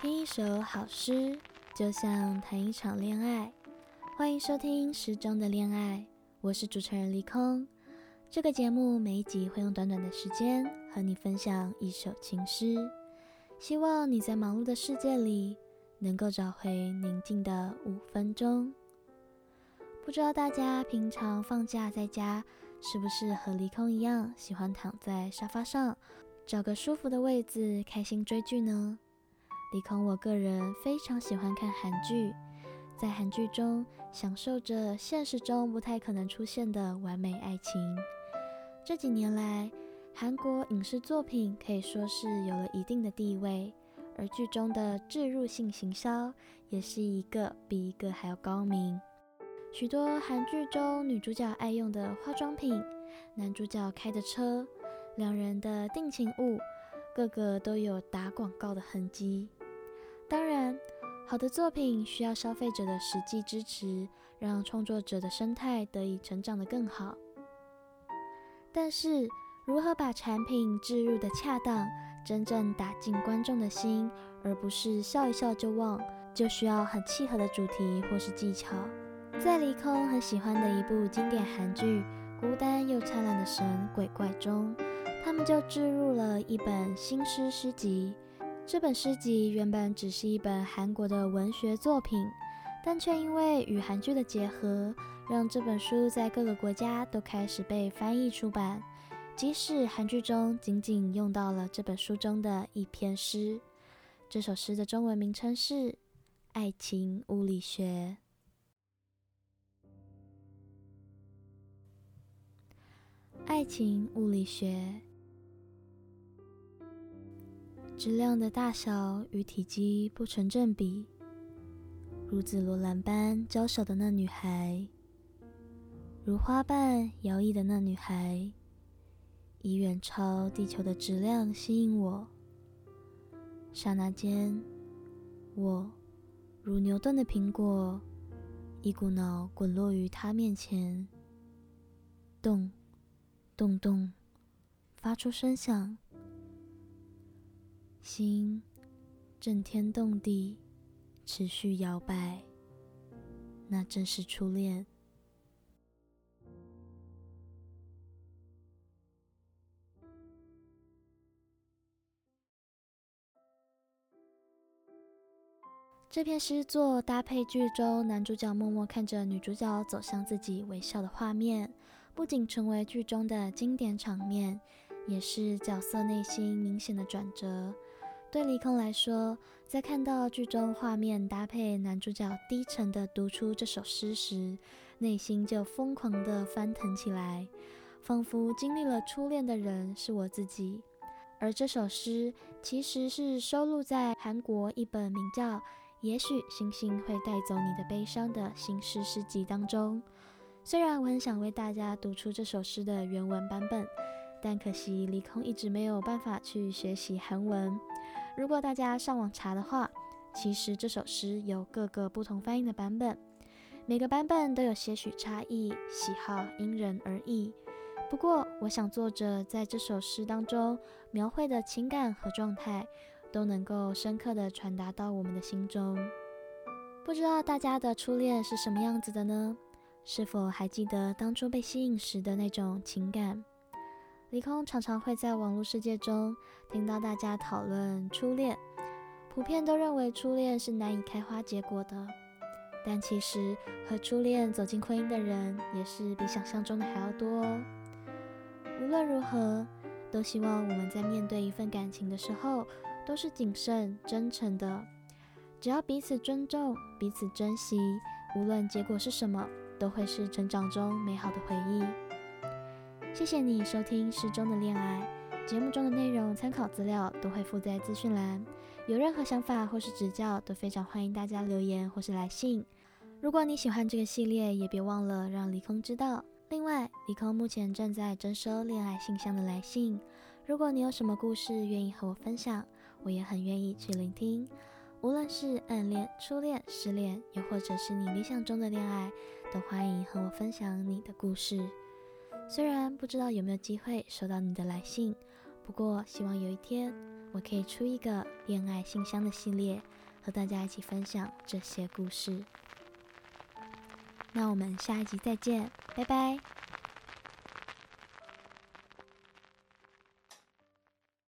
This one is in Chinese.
听一首好诗，就像谈一场恋爱。欢迎收听《诗中的恋爱》，我是主持人离空。这个节目每一集会用短短的时间和你分享一首情诗，希望你在忙碌的世界里能够找回宁静的五分钟。不知道大家平常放假在家，是不是和离空一样，喜欢躺在沙发上，找个舒服的位置，开心追剧呢？李空，我个人非常喜欢看韩剧，在韩剧中享受着现实中不太可能出现的完美爱情。这几年来，韩国影视作品可以说是有了一定的地位，而剧中的置入性行销也是一个比一个还要高明。许多韩剧中女主角爱用的化妆品，男主角开的车，两人的定情物，个个都有打广告的痕迹。当然，好的作品需要消费者的实际支持，让创作者的生态得以成长得更好。但是，如何把产品置入得恰当，真正打进观众的心，而不是笑一笑就忘，就需要很契合的主题或是技巧。在离空很喜欢的一部经典韩剧《孤单又灿烂的神鬼怪》中，他们就置入了一本新诗诗集。这本诗集原本只是一本韩国的文学作品，但却因为与韩剧的结合，让这本书在各个国家都开始被翻译出版。即使韩剧中仅仅用到了这本书中的一篇诗，这首诗的中文名称是《爱情物理学》。爱情物理学。质量的大小与体积不成正比，如紫罗兰般娇小的那女孩，如花瓣摇曳的那女孩，以远超地球的质量吸引我。刹那间，我如牛顿的苹果，一股脑滚落于她面前，咚咚咚，发出声响。心震天动地，持续摇摆，那正是初恋。这篇诗作搭配剧中男主角默默看着女主角走向自己微笑的画面，不仅成为剧中的经典场面，也是角色内心明显的转折。对离空来说，在看到剧中画面搭配男主角低沉地读出这首诗时，内心就疯狂地翻腾起来，仿佛经历了初恋的人是我自己。而这首诗其实是收录在韩国一本名叫《也许星星会带走你的悲伤》的新诗诗集当中。虽然我很想为大家读出这首诗的原文版本，但可惜李空一直没有办法去学习韩文。如果大家上网查的话，其实这首诗有各个不同翻译的版本，每个版本都有些许差异，喜好因人而异。不过，我想作者在这首诗当中描绘的情感和状态，都能够深刻地传达到我们的心中。不知道大家的初恋是什么样子的呢？是否还记得当初被吸引时的那种情感？离空常常会在网络世界中听到大家讨论初恋，普遍都认为初恋是难以开花结果的，但其实和初恋走进婚姻的人也是比想象中的还要多哦。无论如何，都希望我们在面对一份感情的时候都是谨慎真诚的，只要彼此尊重、彼此珍惜，无论结果是什么，都会是成长中美好的回忆。谢谢你收听《诗中的恋爱》节目中的内容，参考资料都会附在资讯栏。有任何想法或是指教，都非常欢迎大家留言或是来信。如果你喜欢这个系列，也别忘了让离空知道。另外，离空目前正在征收恋爱信箱的来信。如果你有什么故事愿意和我分享，我也很愿意去聆听。无论是暗恋、初恋、失恋，又或者是你理想中的恋爱，都欢迎和我分享你的故事。虽然不知道有没有机会收到你的来信，不过希望有一天我可以出一个恋爱信箱的系列，和大家一起分享这些故事。那我们下一集再见，拜拜。